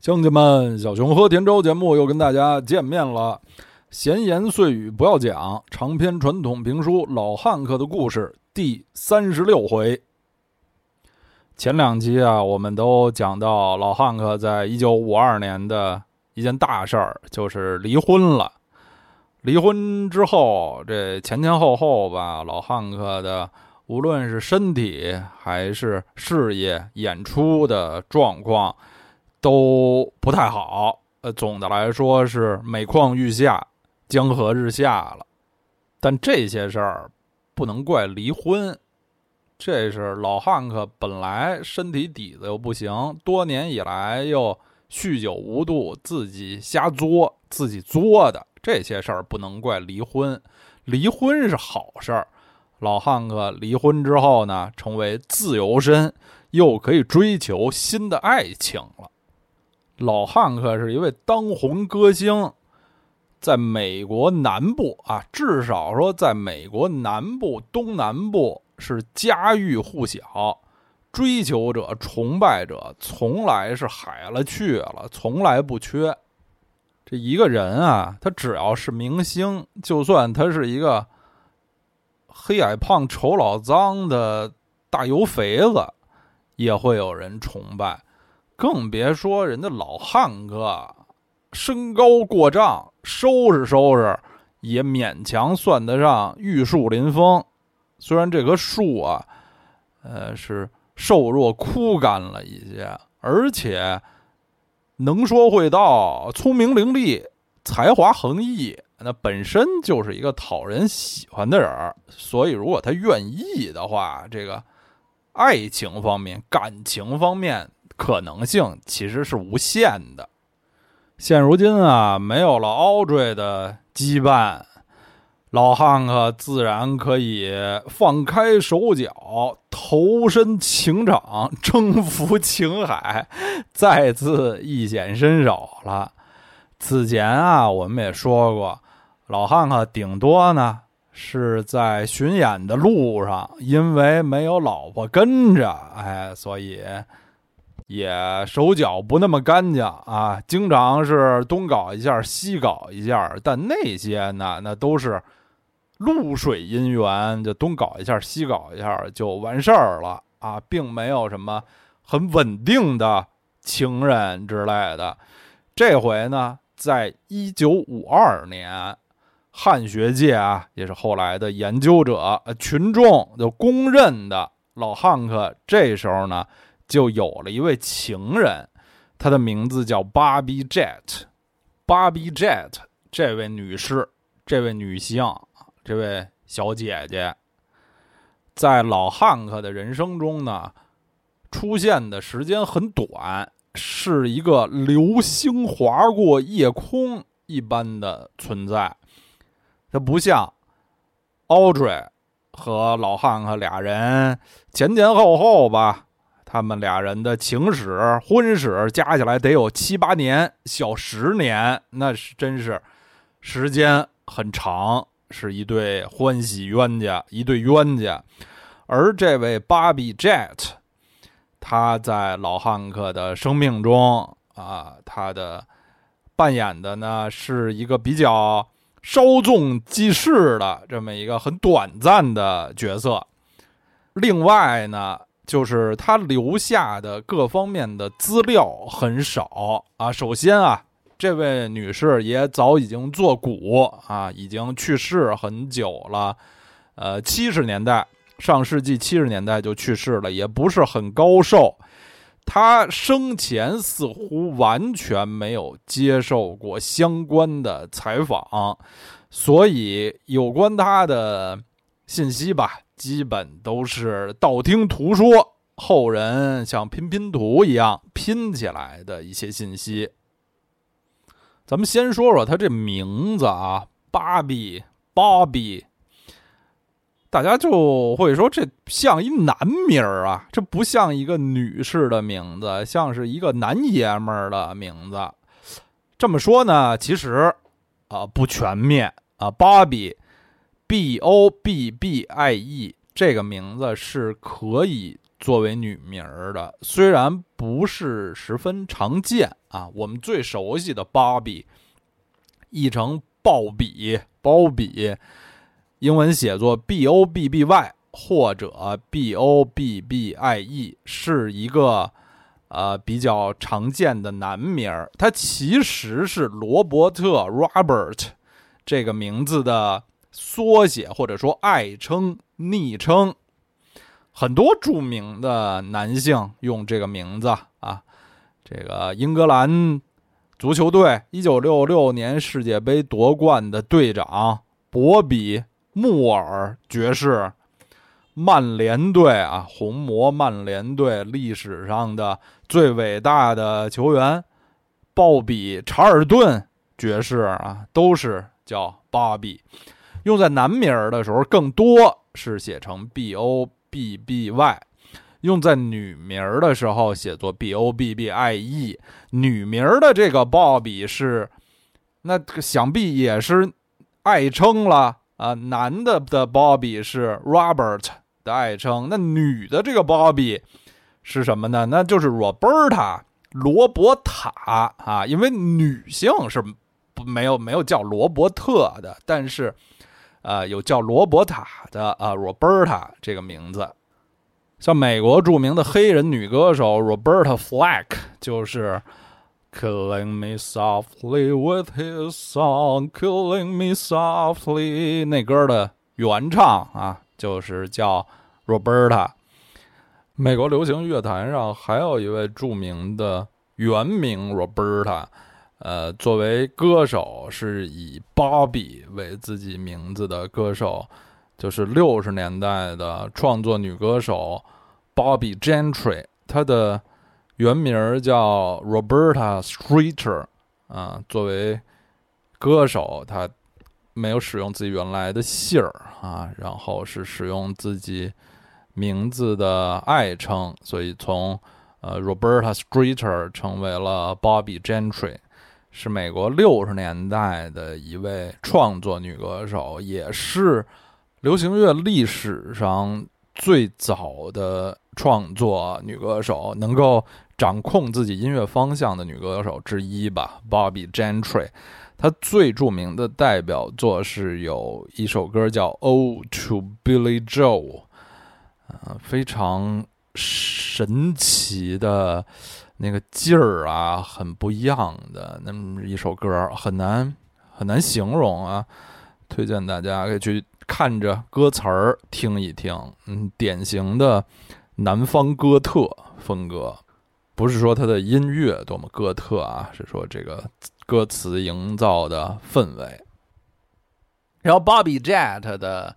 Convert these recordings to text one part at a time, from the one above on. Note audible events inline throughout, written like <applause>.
乡亲们，小熊和田周节目又跟大家见面了。闲言碎语不要讲，长篇传统评书《老汉克的故事》第三十六回。前两期啊，我们都讲到老汉克在一九五二年的一件大事儿，就是离婚了。离婚之后，这前前后后吧，老汉克的无论是身体还是事业、演出的状况。都不太好，呃，总的来说是每况愈下，江河日下了。但这些事儿不能怪离婚，这是老汉克本来身体底子又不行，多年以来又酗酒无度，自己瞎作，自己作的这些事儿不能怪离婚。离婚是好事儿，老汉克离婚之后呢，成为自由身，又可以追求新的爱情了。老汉克是一位当红歌星，在美国南部啊，至少说在美国南部、东南部是家喻户晓，追求者、崇拜者从来是海了去了，从来不缺。这一个人啊，他只要是明星，就算他是一个黑矮胖、丑老脏的大油肥子，也会有人崇拜。更别说人家老汉哥，身高过丈，收拾收拾也勉强算得上玉树临风。虽然这棵树啊，呃，是瘦弱枯干了一些，而且能说会道，聪明伶俐，才华横溢，那本身就是一个讨人喜欢的人。所以，如果他愿意的话，这个爱情方面、感情方面。可能性其实是无限的。现如今啊，没有了 Audrey 的羁绊，老汉克自然可以放开手脚，投身情场，征服情海，再次一显身手了。此前啊，我们也说过，老汉克顶多呢是在巡演的路上，因为没有老婆跟着，哎，所以。也手脚不那么干净啊，经常是东搞一下西搞一下，但那些呢，那都是露水姻缘，就东搞一下西搞一下就完事儿了啊，并没有什么很稳定的情人之类的。这回呢，在一九五二年，汉学界啊，也是后来的研究者群众就公认的老汉克，这时候呢。就有了一位情人，她的名字叫芭比 Jet。芭比 Jet 这位女士，这位女性，这位小姐姐，在老汉克的人生中呢，出现的时间很短，是一个流星划过夜空一般的存在。它不像 Audrey 和老汉克俩人前前后后吧。他们俩人的情史、婚史加起来得有七八年，小十年，那是真是时间很长，是一对欢喜冤家，一对冤家。而这位芭比 Jet，他在老汉克的生命中啊，他的扮演的呢是一个比较稍纵即逝的这么一个很短暂的角色。另外呢。就是他留下的各方面的资料很少啊。首先啊，这位女士也早已经作古啊，已经去世很久了，呃，七十年代，上世纪七十年代就去世了，也不是很高寿。她生前似乎完全没有接受过相关的采访，所以有关她的信息吧。基本都是道听途说，后人像拼拼图一样拼起来的一些信息。咱们先说说他这名字啊，芭比，芭比，大家就会说这像一男名儿啊，这不像一个女士的名字，像是一个男爷们儿的名字。这么说呢，其实啊不全面啊，芭比。B O B B I E 这个名字是可以作为女名儿的，虽然不是十分常见啊。我们最熟悉的芭比，译成鲍比，鲍比，英文写作 B O B B Y 或者 B O B B I E，是一个呃比较常见的男名儿。它其实是罗伯特 （Robert） 这个名字的缩写，或者说爱称、昵称。很多著名的男性用这个名字啊，这个英格兰足球队一九六六年世界杯夺冠的队长博比·穆尔爵士，曼联队啊，红魔曼联队历史上的最伟大的球员鲍比·查尔顿爵士啊，都是叫芭比。用在男名儿的时候，更多是写成 B.O。B B Y，用在女名儿的时候写作 B O B B I E。女名儿的这个 Bobby 是，那想必也是爱称了啊。男的的 Bobby 是 Robert 的爱称，那女的这个 Bobby 是什么呢？那就是 Roberta 罗伯塔啊。因为女性是没有没有叫罗伯特的，但是。呃，有叫罗伯塔的啊，Roberta 这个名字，像美国著名的黑人女歌手 Roberta Flack，就是 Killing Me Softly with His Song，Killing Me Softly 那歌的原唱啊，就是叫 Roberta。美国流行乐坛上还有一位著名的原名 Roberta。呃，作为歌手是以芭比为自己名字的歌手，就是六十年代的创作女歌手 Bobby Gentry。她的原名叫 Roberta Streeter。啊，作为歌手，她没有使用自己原来的姓儿啊，然后是使用自己名字的爱称，所以从呃 Roberta Streeter 成为了 Bobby Gentry。是美国六十年代的一位创作女歌手，也是流行乐历史上最早的创作女歌手，能够掌控自己音乐方向的女歌手之一吧。Bobby Gentry，她最著名的代表作是有一首歌叫《Ode to Billy Joe》，呃，非常神奇的。那个劲儿啊，很不一样的那么一首歌，很难很难形容啊。推荐大家可以去看着歌词儿听一听，嗯，典型的南方哥特风格，不是说他的音乐多么哥特啊，是说这个歌词营造的氛围。然后 Bobby Jet 的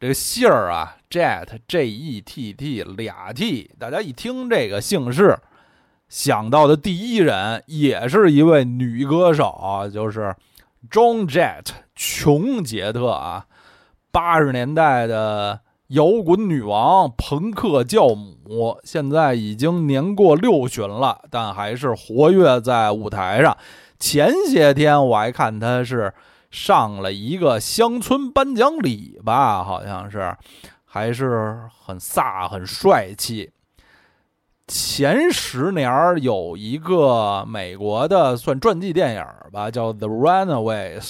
这个姓儿啊，Jet J E T T 俩 T，大家一听这个姓氏。想到的第一人也是一位女歌手，就是 Joan Jett 琼杰特啊，八十年代的摇滚女王、朋克教母，现在已经年过六旬了，但还是活跃在舞台上。前些天我还看她是上了一个乡村颁奖礼吧，好像是，还是很飒、很帅气。前十年有一个美国的算传记电影吧，叫《The Runaways》，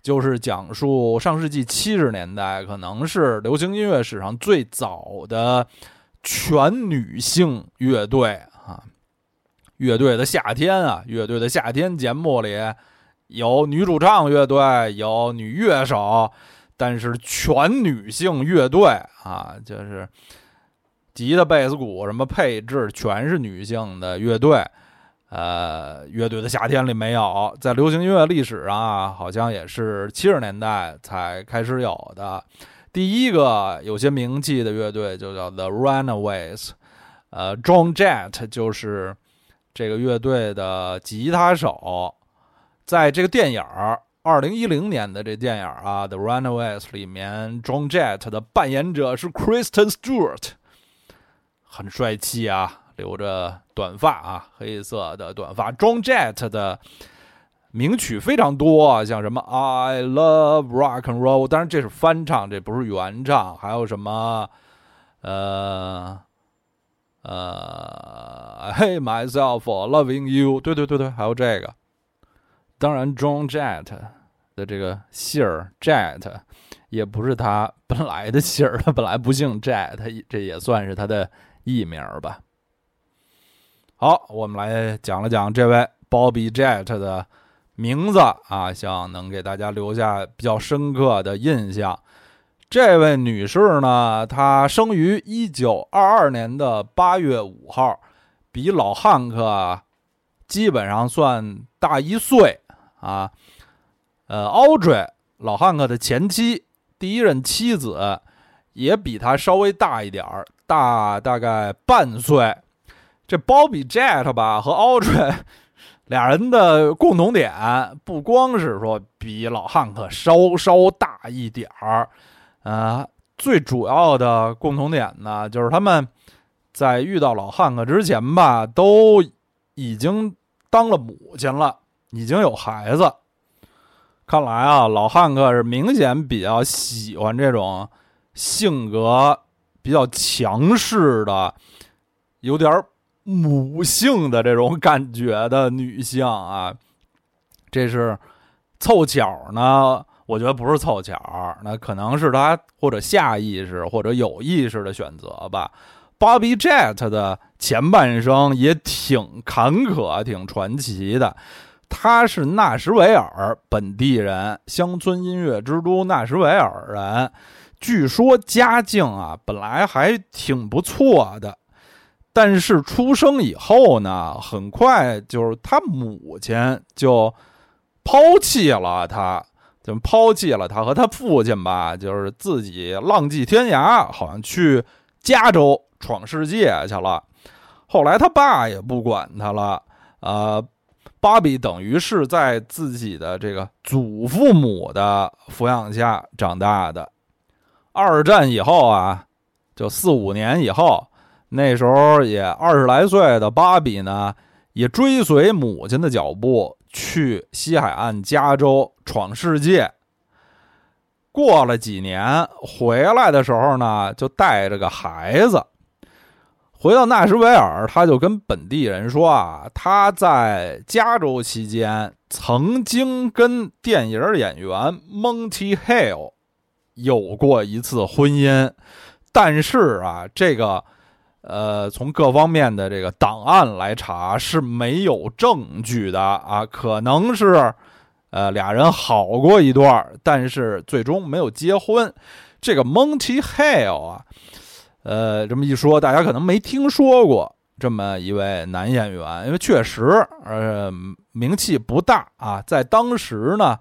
就是讲述上世纪七十年代可能是流行音乐史上最早的全女性乐队啊。乐队的夏天啊，乐队的夏天节目里有女主唱乐队，有女乐手，但是全女性乐队啊，就是。吉他、贝斯、鼓什么配置全是女性的乐队，呃，乐队的夏天里没有，在流行音乐历史上啊，好像也是七十年代才开始有的。第一个有些名气的乐队就叫 The Runaways，呃，John Jett 就是这个乐队的吉他手。在这个电影儿二零一零年的这电影啊，《The Runaways》里面，John Jett 的扮演者是 Kristen Stewart。很帅气啊，留着短发啊，黑色的短发。John Jett 的名曲非常多，像什么 I Love Rock and Roll，当然这是翻唱，这不是原唱。还有什么呃呃，Hey myself for loving you，对对对对，还有这个。当然，John Jett 的这个姓儿 Jett 也不是他本来的姓儿，他本来不姓 Jett，这也算是他的艺名吧。好，我们来讲了讲这位 Bobby Jett 的名字啊，希望能给大家留下比较深刻的印象。这位女士呢，她生于一九二二年的八月五号，比老汉克基本上算大一岁啊。呃，Audrey 老汉克的前妻，第一任妻子也比他稍微大一点儿，大大概半岁。这 Bobby Jet 吧和 Audrey <laughs> 俩人的共同点，不光是说比老汉克稍稍大一点儿。呃，最主要的共同点呢，就是他们在遇到老汉克之前吧，都已经当了母亲了，已经有孩子。看来啊，老汉克是明显比较喜欢这种性格比较强势的、有点母性的这种感觉的女性啊。这是凑巧呢。我觉得不是凑巧，那可能是他或者下意识或者有意识的选择吧。Bobby Jet 的前半生也挺坎坷、挺传奇的。他是纳什维尔本地人，乡村音乐之都纳什维尔人。据说家境啊本来还挺不错的，但是出生以后呢，很快就是他母亲就抛弃了他。就抛弃了他和他父亲吧，就是自己浪迹天涯，好像去加州闯世界去了。后来他爸也不管他了，呃，芭比等于是在自己的这个祖父母的抚养下长大的。二战以后啊，就四五年以后，那时候也二十来岁的芭比呢，也追随母亲的脚步。去西海岸加州闯世界。过了几年回来的时候呢，就带着个孩子回到纳什维尔。他就跟本地人说啊，他在加州期间曾经跟电影演员 Monty Hale 有过一次婚姻，但是啊，这个。呃，从各方面的这个档案来查是没有证据的啊，可能是，呃，俩人好过一段，但是最终没有结婚。这个 Monty Hale 啊，呃，这么一说，大家可能没听说过这么一位男演员，因为确实，呃，名气不大啊，在当时呢，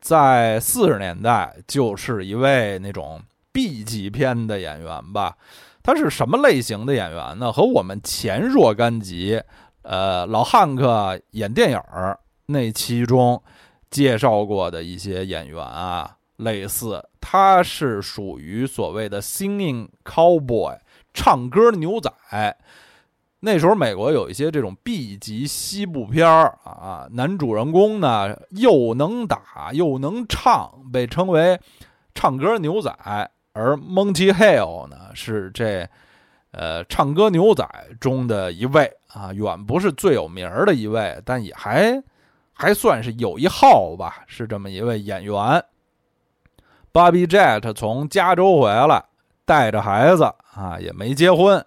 在四十年代就是一位那种 B 级片的演员吧。他是什么类型的演员呢？和我们前若干集，呃，老汉克演电影儿那期中介绍过的一些演员啊，类似。他是属于所谓的 singing cowboy，唱歌牛仔。那时候美国有一些这种 B 级西部片儿啊，男主人公呢又能打又能唱，被称为唱歌牛仔。而 Monty Hale 呢，是这，呃，唱歌牛仔中的一位啊，远不是最有名的一位，但也还还算是有一号吧，是这么一位演员。Bobby Jet 从加州回来，带着孩子啊，也没结婚，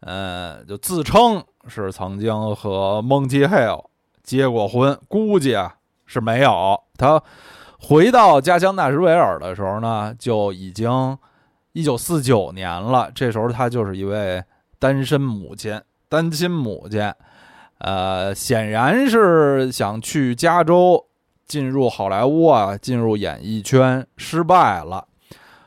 嗯，就自称是曾经和 Monty Hale 结过婚，估计啊是没有他。回到家乡纳什维尔的时候呢，就已经一九四九年了。这时候他就是一位单身母亲、单亲母亲，呃，显然是想去加州进入好莱坞啊，进入演艺圈，失败了。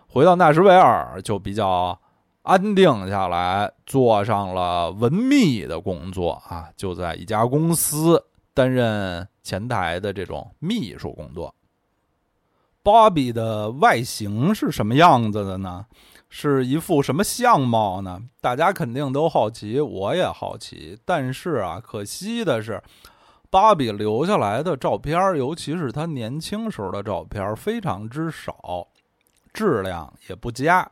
回到纳什维尔就比较安定下来，做上了文秘的工作啊，就在一家公司担任前台的这种秘书工作。芭比的外形是什么样子的呢？是一副什么相貌呢？大家肯定都好奇，我也好奇。但是啊，可惜的是，芭比留下来的照片，尤其是她年轻时候的照片，非常之少，质量也不佳，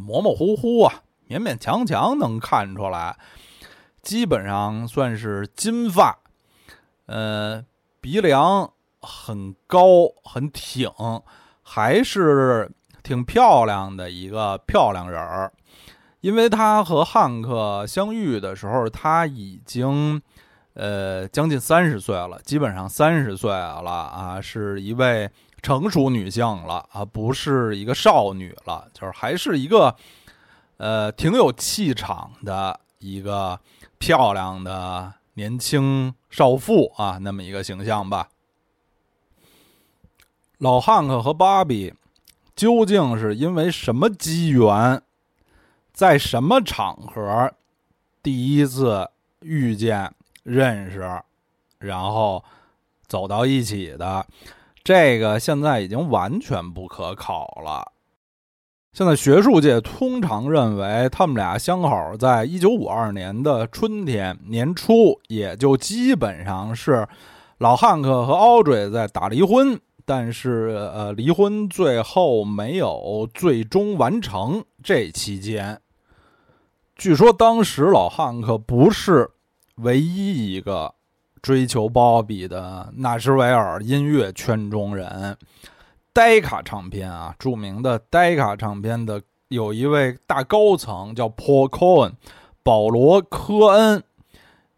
模模糊糊啊，勉勉强强能看出来，基本上算是金发，呃，鼻梁很高很挺，还是挺漂亮的一个漂亮人儿。因为他和汉克相遇的时候，他已经呃将近三十岁了，基本上三十岁了啊，是一位成熟女性了啊，不是一个少女了，就是还是一个呃挺有气场的一个漂亮的年轻少妇啊，那么一个形象吧。老汉克和芭比究竟是因为什么机缘？在什么场合第一次遇见、认识，然后走到一起的？这个现在已经完全不可考了。现在学术界通常认为，他们俩相好在一九五二年的春天年初，也就基本上是老汉克和 Audrey 在打离婚，但是呃，离婚最后没有最终完成。这期间。据说当时老汉克不是唯一一个追求鲍比的纳什维尔音乐圈中人。戴卡唱片啊，著名的戴卡唱片的有一位大高层叫 Paul Cohen，保罗·科恩，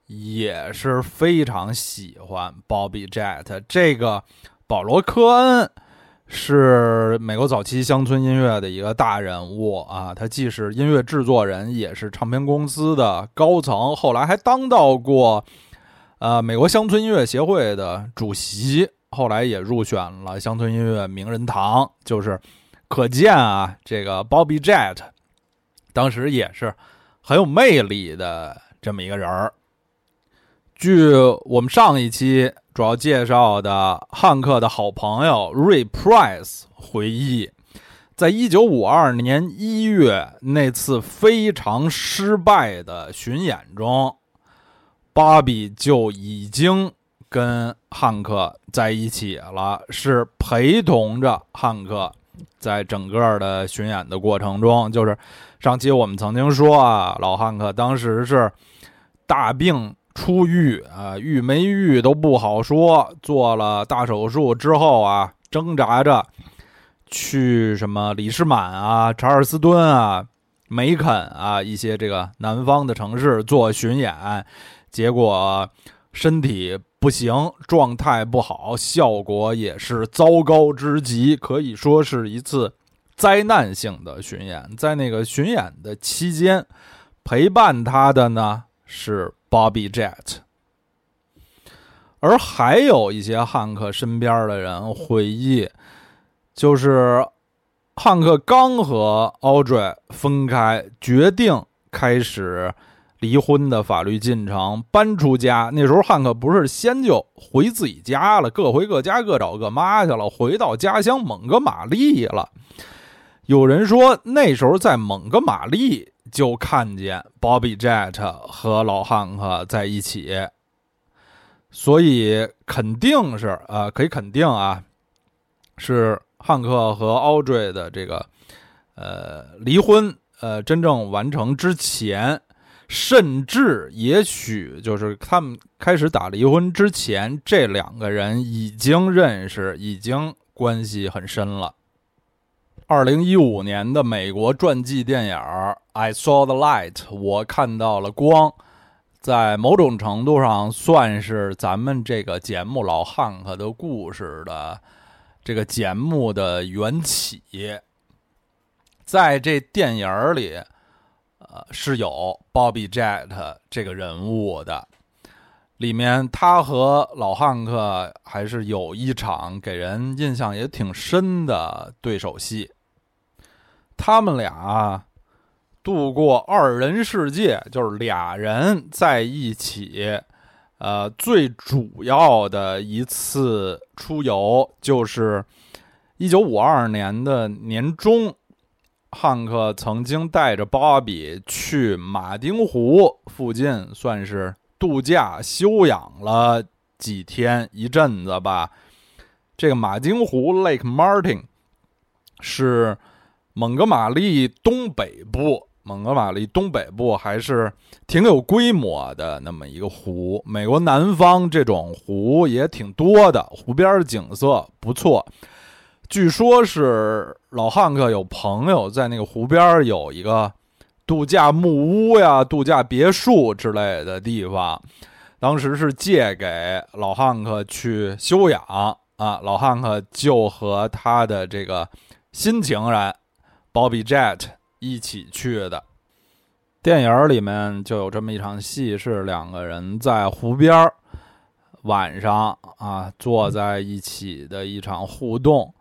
也是非常喜欢 Bobby Jet。这个保罗·科恩。是美国早期乡村音乐的一个大人物啊，他既是音乐制作人，也是唱片公司的高层，后来还当到过，呃，美国乡村音乐协会的主席，后来也入选了乡村音乐名人堂。就是，可见啊，这个 Bobby Jet，当时也是很有魅力的这么一个人儿。据我们上一期。主要介绍的汉克的好朋友 Ray Price 回忆，在一九五二年一月那次非常失败的巡演中，芭比就已经跟汉克在一起了，是陪同着汉克在整个的巡演的过程中。就是上期我们曾经说啊，老汉克当时是大病。初愈啊，愈没愈都不好说。做了大手术之后啊，挣扎着去什么李士满啊、查尔斯敦啊、梅肯啊一些这个南方的城市做巡演，结果身体不行，状态不好，效果也是糟糕之极，可以说是一次灾难性的巡演。在那个巡演的期间，陪伴他的呢是。Bobby Jet，而还有一些汉克身边的人回忆，就是汉克刚和 Audrey 分开，决定开始离婚的法律进程，搬出家。那时候汉克不是先就回自己家了，各回各家，各找各妈去了，回到家乡蒙哥马利了。有人说那时候在蒙哥马利。就看见 Bobby Jet 和老汉克在一起，所以肯定是啊，可以肯定啊，是汉克和 Audrey 的这个呃离婚呃真正完成之前，甚至也许就是他们开始打离婚之前，这两个人已经认识，已经关系很深了。二零一五年的美国传记电影《I Saw the Light》，我看到了光，在某种程度上算是咱们这个节目老汉克的故事的这个节目的缘起。在这电影里，呃，是有 Bobby Jet 这个人物的，里面他和老汉克还是有一场给人印象也挺深的对手戏。他们俩度过二人世界，就是俩人在一起。呃，最主要的一次出游就是一九五二年的年中，汉克曾经带着芭比去马丁湖附近，算是度假休养了几天一阵子吧。这个马丁湖 （Lake Martin） 是。蒙哥马利东北部，蒙哥马利东北部还是挺有规模的那么一个湖。美国南方这种湖也挺多的，湖边景色不错。据说是老汉克有朋友在那个湖边有一个度假木屋呀、度假别墅之类的地方，当时是借给老汉克去休养啊。老汉克就和他的这个新情人 Bobby Jet 一起去的。电影里面就有这么一场戏，是两个人在湖边晚上啊坐在一起的一场互动。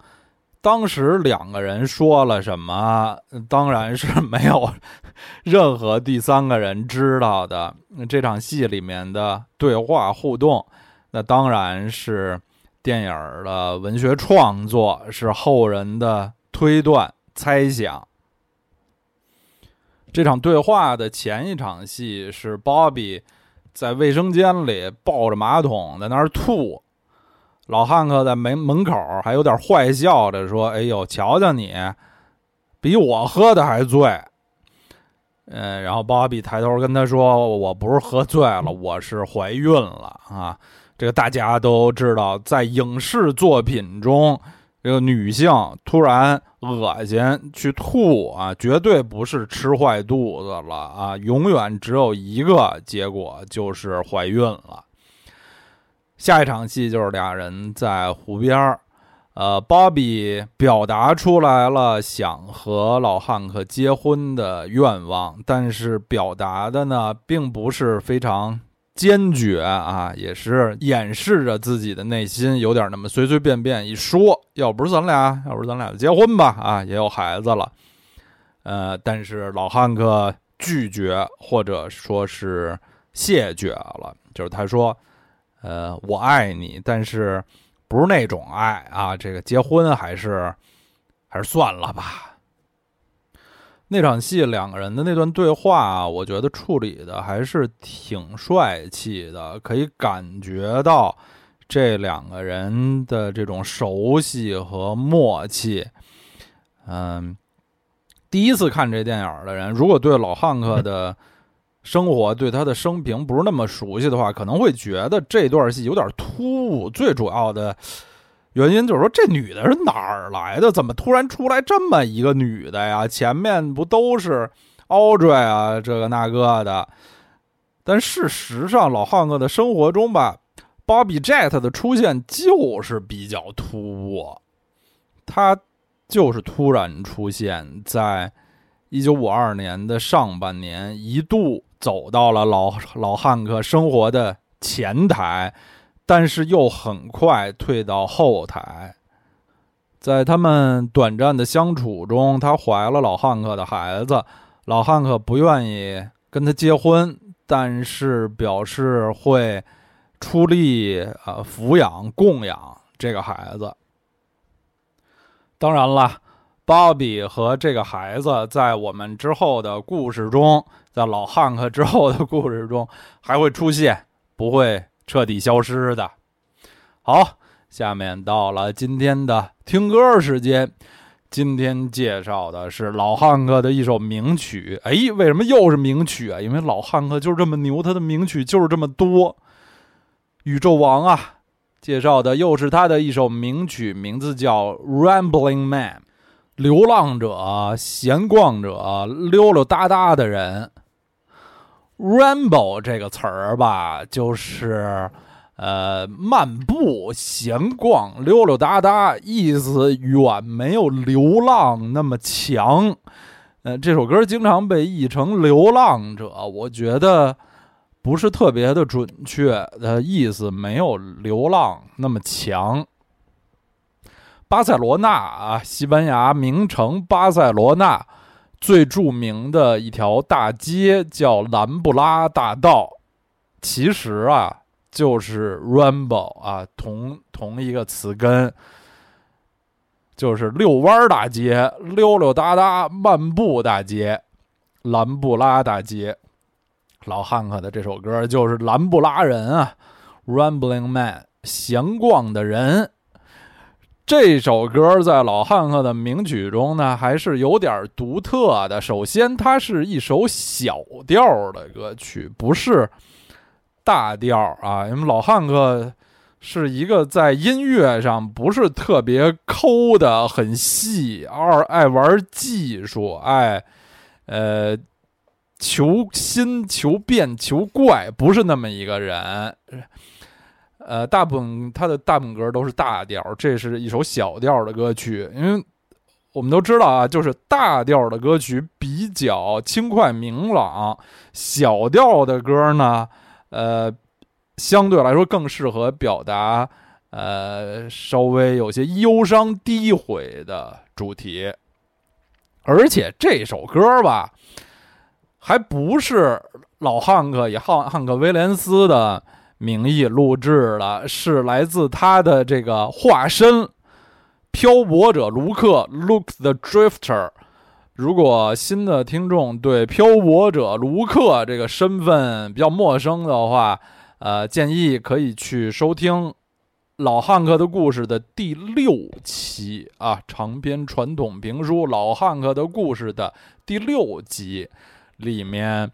当时两个人说了什么？当然是没有任何第三个人知道的。这场戏里面的对话互动，那当然是电影的文学创作，是后人的推断猜想。这场对话的前一场戏是鲍比在卫生间里抱着马桶在那儿吐。老汉克在门门口还有点坏笑着说：“哎呦，瞧瞧你，比我喝的还醉。”嗯，然后芭比抬头跟他说：“我不是喝醉了，我是怀孕了啊！”这个大家都知道，在影视作品中，这个女性突然恶心去吐啊，绝对不是吃坏肚子了啊，永远只有一个结果，就是怀孕了。下一场戏就是俩人在湖边儿，呃，芭比表达出来了想和老汉克结婚的愿望，但是表达的呢并不是非常坚决啊，也是掩饰着自己的内心，有点那么随随便便一说，要不是咱俩，要不是咱俩就结婚吧，啊，也有孩子了，呃，但是老汉克拒绝或者说是谢绝了，就是他说。呃，我爱你，但是不是那种爱啊？这个结婚还是还是算了吧。那场戏两个人的那段对话，我觉得处理的还是挺帅气的，可以感觉到这两个人的这种熟悉和默契。嗯，第一次看这电影的人，如果对老汉克的。生活对他的生平不是那么熟悉的话，可能会觉得这段戏有点突兀。最主要的原因就是说，这女的是哪儿来的？怎么突然出来这么一个女的呀？前面不都是 Audrey 啊，这个那个的？但事实上，老汉克的生活中吧，Bobby Jet 的出现就是比较突兀。他就是突然出现在一九五二年的上半年，一度。走到了老老汉克生活的前台，但是又很快退到后台。在他们短暂的相处中，她怀了老汉克的孩子。老汉克不愿意跟他结婚，但是表示会出力啊抚养供养这个孩子。当然了。芭比和这个孩子在我们之后的故事中，在老汉克之后的故事中还会出现，不会彻底消失的。好，下面到了今天的听歌时间。今天介绍的是老汉克的一首名曲。哎，为什么又是名曲啊？因为老汉克就是这么牛，他的名曲就是这么多。宇宙王啊，介绍的又是他的一首名曲，名字叫《Rambling Man》。流浪者、闲逛者、溜溜达达的人，ramble 这个词儿吧，就是呃漫步、闲逛、溜溜达达，意思远没有流浪那么强。呃，这首歌经常被译成流浪者，我觉得不是特别的准确，的意思没有流浪那么强。巴塞罗那啊，西班牙名城巴塞罗那最著名的一条大街叫兰布拉大道，其实啊就是 Ramble 啊，同同一个词根，就是遛弯大街、溜溜达达漫步大街、兰布拉大街。老汉克的这首歌就是兰布拉人啊，Rambling Man，闲逛的人。这首歌在老汉克的名曲中呢，还是有点独特的。首先，它是一首小调的歌曲，不是大调啊。因为老汉克是一个在音乐上不是特别抠的，很细，二爱玩技术，爱呃求新、求变、求怪，不是那么一个人。呃，大部分他的大部分歌都是大调，这是一首小调的歌曲。因为我们都知道啊，就是大调的歌曲比较轻快明朗，小调的歌呢，呃，相对来说更适合表达呃稍微有些忧伤低毁的主题。而且这首歌吧，还不是老汉克以汉汉克威廉斯的。名义录制的是来自他的这个化身漂泊者卢克 （Luke the Drifter）。如果新的听众对漂泊者卢克这个身份比较陌生的话，呃，建议可以去收听老汉克的故事的第六期啊，长篇传统评书《老汉克的故事》的第六集里面。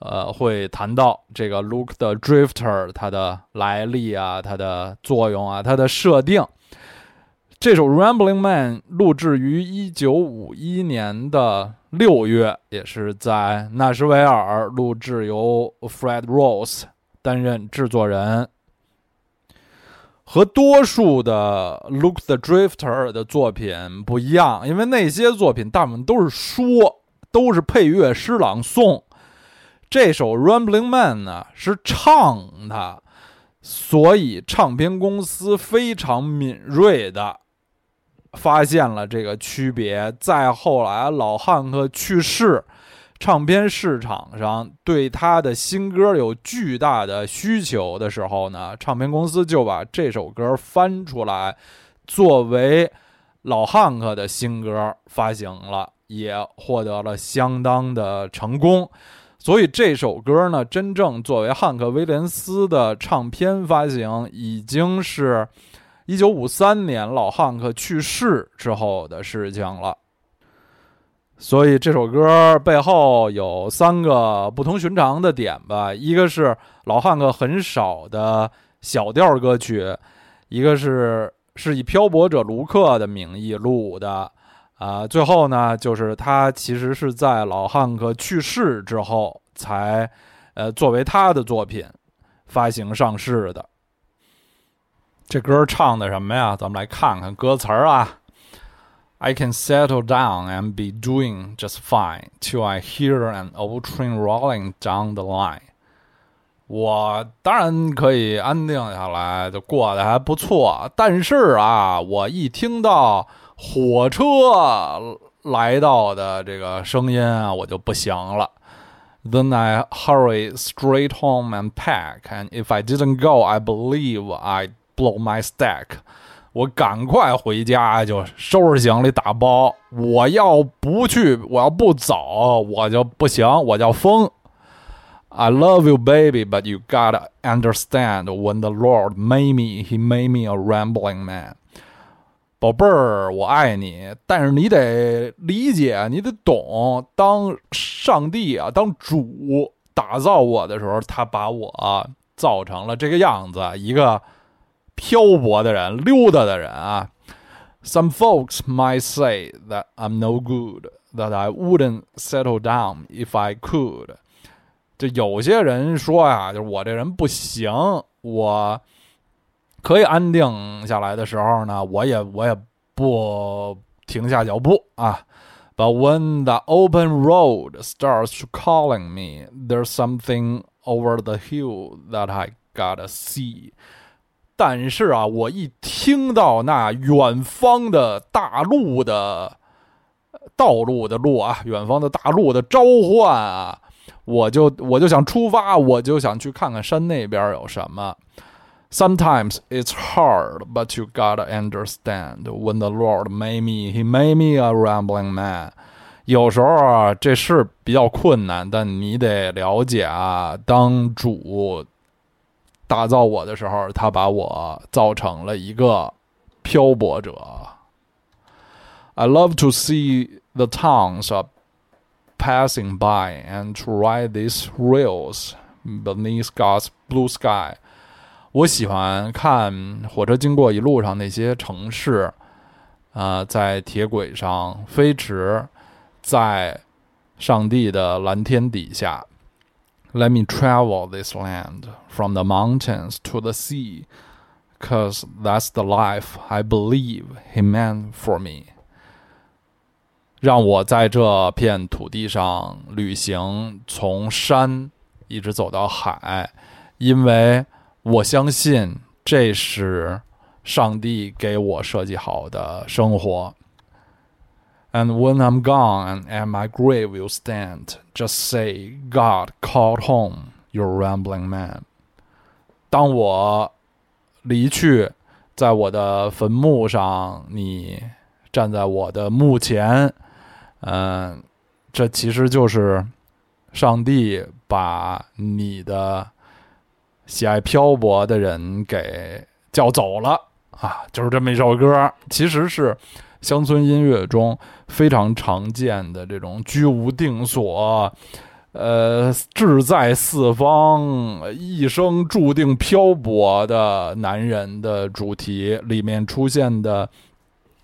呃，会谈到这个 Luke 的 Drifter 它的来历啊，它的作用啊，它的设定。这首 Rambling Man 录制于一九五一年的六月，也是在纳什维尔录制，由 Fred Rose 担任制作人。和多数的 Luke the Drifter 的作品不一样，因为那些作品大部分都是说，都是配乐诗朗诵。这首《Rambling Man》呢是唱的，所以唱片公司非常敏锐的发现了这个区别。再后来，老汉克去世，唱片市场上对他的新歌有巨大的需求的时候呢，唱片公司就把这首歌翻出来，作为老汉克的新歌发行了，也获得了相当的成功。所以这首歌呢，真正作为汉克·威廉斯的唱片发行，已经是一九五三年老汉克去世之后的事情了。所以这首歌背后有三个不同寻常的点吧：一个是老汉克很少的小调歌曲，一个是是以漂泊者卢克的名义录的。啊，最后呢，就是他其实是在老汉克去世之后才，呃，作为他的作品发行上市的。这歌唱的什么呀？咱们来看看歌词儿啊。I can settle down and be doing just fine till I hear an old train rolling down the line。我当然可以安定下来，就过得还不错。但是啊，我一听到。火车来到的这个声音啊，我就不行了。Then I hurry straight home and pack, and if I didn't go, I believe I'd blow my stack. 我赶快回家就收拾行李打包。我要不去，我要不走，我就不行，我叫疯。I love you, baby, but you gotta understand. When the Lord made me, He made me a rambling man. 宝贝儿，我爱你，但是你得理解，你得懂。当上帝啊，当主打造我的时候，他把我造成了这个样子，一个漂泊的人、溜达的人啊。Some folks might say that I'm no good, that I wouldn't settle down if I could。就有些人说呀，就是我这人不行，我。可以安定下来的时候呢，我也我也不停下脚步啊。But when the open road starts calling me, there's something over the hill that I gotta see。但是啊，我一听到那远方的大路的道路的路啊，远方的大路的召唤啊，我就我就想出发，我就想去看看山那边有什么。Sometimes it's hard, but you gotta understand. When the Lord made me, He made me a rambling man. 有时候啊，这是比较困难，但你得了解啊。当主打造我的时候，他把我造成了一个 漂泊者。I love to see the towns are passing by and to ride these rails beneath God's blue sky。 我喜欢看火车经过一路上那些城市，啊、在铁轨上飞驰，在上帝的蓝天底下。Let me travel this land from the mountains to the sea, cause that's the life I believe He meant for me. 让我在这片土地上旅行，从山一直走到海，因为我相信这是上帝给我设计好的生活。And when I'm gone and my grave will stand, just say, God called home your rambling man. 当我离去，在我的坟墓上，你站在我的墓前，嗯、这其实就是上帝把你的喜爱漂泊的人给叫走了啊，就是这么一首歌，其实是乡村音乐中非常常见的这种居无定所，呃，志在四方，一生注定漂泊的男人的主题里面出现的，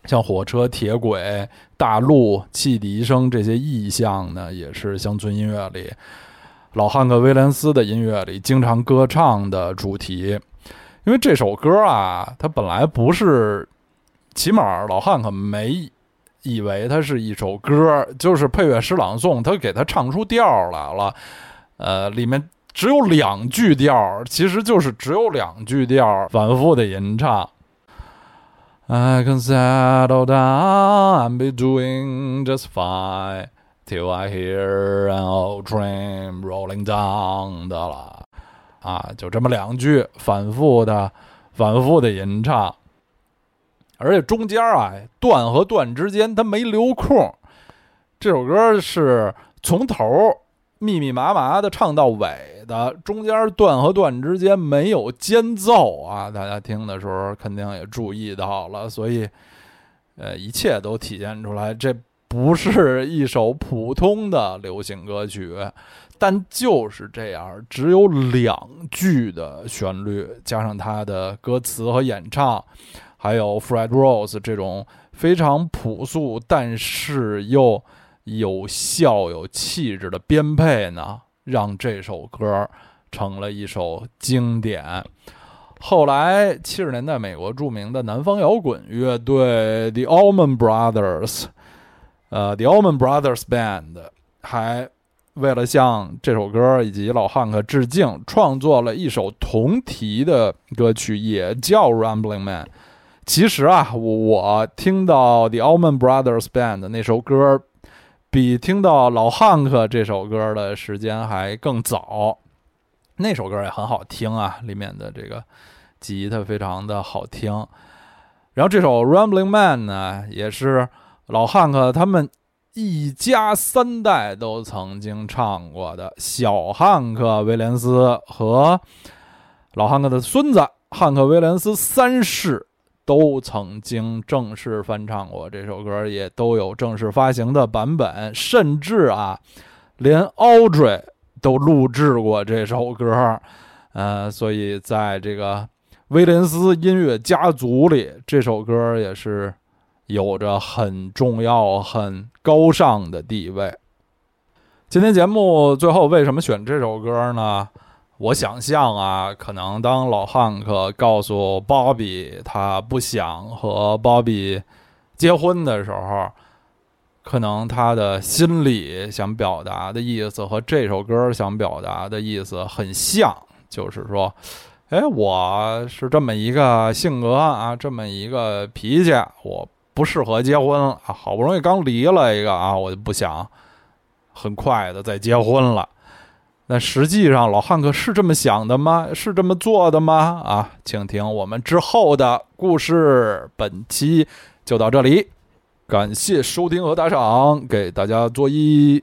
像火车、铁轨、大路、汽笛声这些意象呢，也是乡村音乐里老汉克·威廉斯的音乐里经常歌唱的主题。因为这首歌啊，它本来不是，起码老汉可没以为它是一首歌，就是配乐诗朗诵，他给他唱出调来了。呃，里面只有两句调，其实就是只有两句调，反复的吟唱。I can settle down and be doing just fine till I hear an old train rolling down 的了。啊，就这么两句，反复的、反复的吟唱，而且中间啊，段和段之间它没留空。这首歌是从头密密麻麻的唱到尾的，中间段和段之间没有间奏啊！大家听的时候肯定也注意到了，所以，呃，一切都体现出来，这不是一首普通的流行歌曲。<laughs> 但就是这样，只有两句的旋律，加上他的歌词和演唱，还有 Fred Rose 这种非常朴素但是又有效、有气质的编配呢，让这首歌成了一首经典。后来七十年代，美国著名的南方摇滚乐队 The Allman Brothers，呃，The Alman Brothers Band 还。为了向这首歌以及老汉克致敬，创作了一首同题的歌曲，也叫《Rambling Man》。其实啊，我听到 The Alman Brothers Band 那首歌，比听到老汉克这首歌的时间还更早。那首歌也很好听啊，里面的这个吉他非常的好听。然后这首《Rambling Man》呢，也是老汉克他们。一家三代都曾经唱过的，小汉克·威廉斯和老汉克的孙子汉克·威廉斯三世都曾经正式翻唱过这首歌，也都有正式发行的版本，甚至啊，连 Audrey 都录制过这首歌。呃，所以在这个威廉斯音乐家族里，这首歌也是。有着很重要、很高尚的地位。今天节目最后为什么选这首歌呢？我想象啊，可能当老汉克告诉鲍比他不想和鲍比结婚的时候，可能他的心里想表达的意思和这首歌想表达的意思很像，就是说，哎，我是这么一个性格啊，这么一个脾气，我。不适合结婚啊！好不容易刚离了一个啊，我就不想很快的再结婚了。那实际上老汉克是这么想的吗？是这么做的吗？啊，请听我们之后的故事。本期就到这里，感谢收听和打赏，给大家作揖。